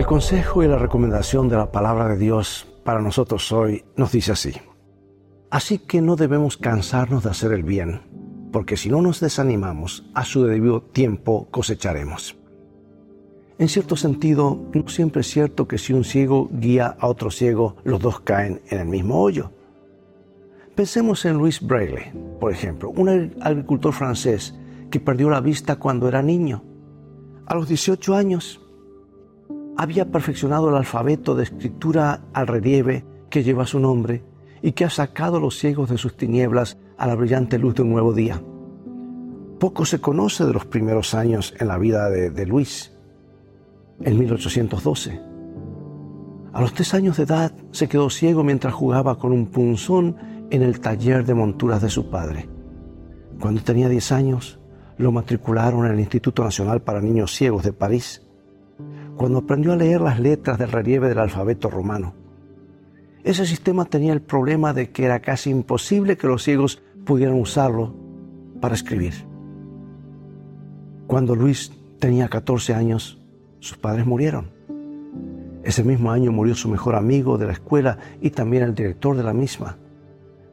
El consejo y la recomendación de la palabra de Dios para nosotros hoy nos dice así. Así que no debemos cansarnos de hacer el bien, porque si no nos desanimamos, a su debido tiempo cosecharemos. En cierto sentido, no siempre es cierto que si un ciego guía a otro ciego, los dos caen en el mismo hoyo. Pensemos en Louis Braille, por ejemplo, un agricultor francés que perdió la vista cuando era niño. A los 18 años había perfeccionado el alfabeto de escritura al relieve que lleva su nombre y que ha sacado a los ciegos de sus tinieblas a la brillante luz de un nuevo día. Poco se conoce de los primeros años en la vida de, Luis. En 1812, a los tres años de edad se quedó ciego mientras jugaba con un punzón en el taller de monturas de su padre. Cuando tenía 10 años, lo matricularon en el Instituto Nacional para Niños Ciegos de París, cuando aprendió a leer las letras del relieve del alfabeto romano. Ese sistema tenía el problema de que era casi imposible que los ciegos pudieran usarlo para escribir. Cuando Luis tenía 14 años, sus padres murieron. Ese mismo año murió su mejor amigo de la escuela y también el director de la misma.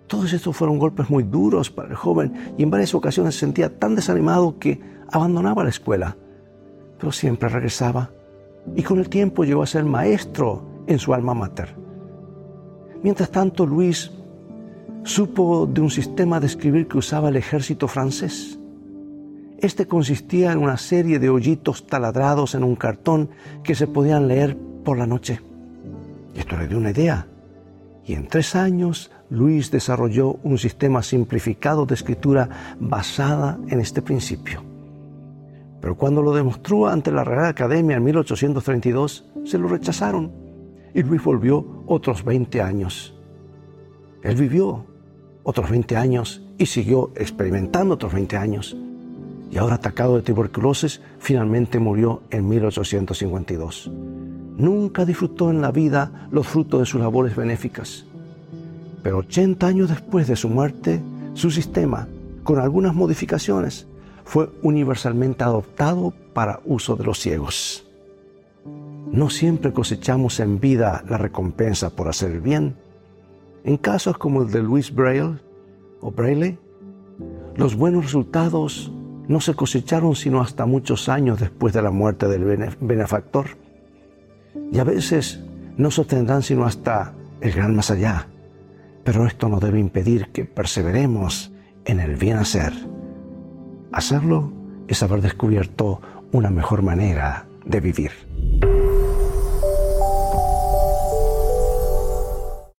Todos estos fueron golpes muy duros para el joven y en varias ocasiones se sentía tan desanimado que abandonaba la escuela, pero siempre regresaba y con el tiempo llegó a ser maestro en su alma mater. Mientras tanto, Luis supo de un sistema de escribir que usaba el ejército francés. Este consistía en una serie de hoyitos taladrados en un cartón que se podían leer por la noche. Esto le dio una idea y en tres años Luis desarrolló un sistema simplificado de escritura basada en este principio. Pero cuando lo demostró ante la Real Academia en 1832, se lo rechazaron y Luis volvió otros 20 años. Él vivió otros 20 años y siguió experimentando otros 20 años. Y ahora atacado de tuberculosis, finalmente murió en 1852 nunca disfrutó en la vida los frutos de sus labores benéficas. Pero 80 años después de su muerte, su sistema, con algunas modificaciones, fue universalmente adoptado para uso de los ciegos. No siempre cosechamos en vida la recompensa por hacer bien. En casos como el de Louis Braille o Braille, los buenos resultados no se cosecharon sino hasta muchos años después de la muerte del benefactor y a veces no sostendrán sino hasta el gran más allá. Pero esto no debe impedir que perseveremos en el bien hacer. Hacerlo es haber descubierto una mejor manera de vivir.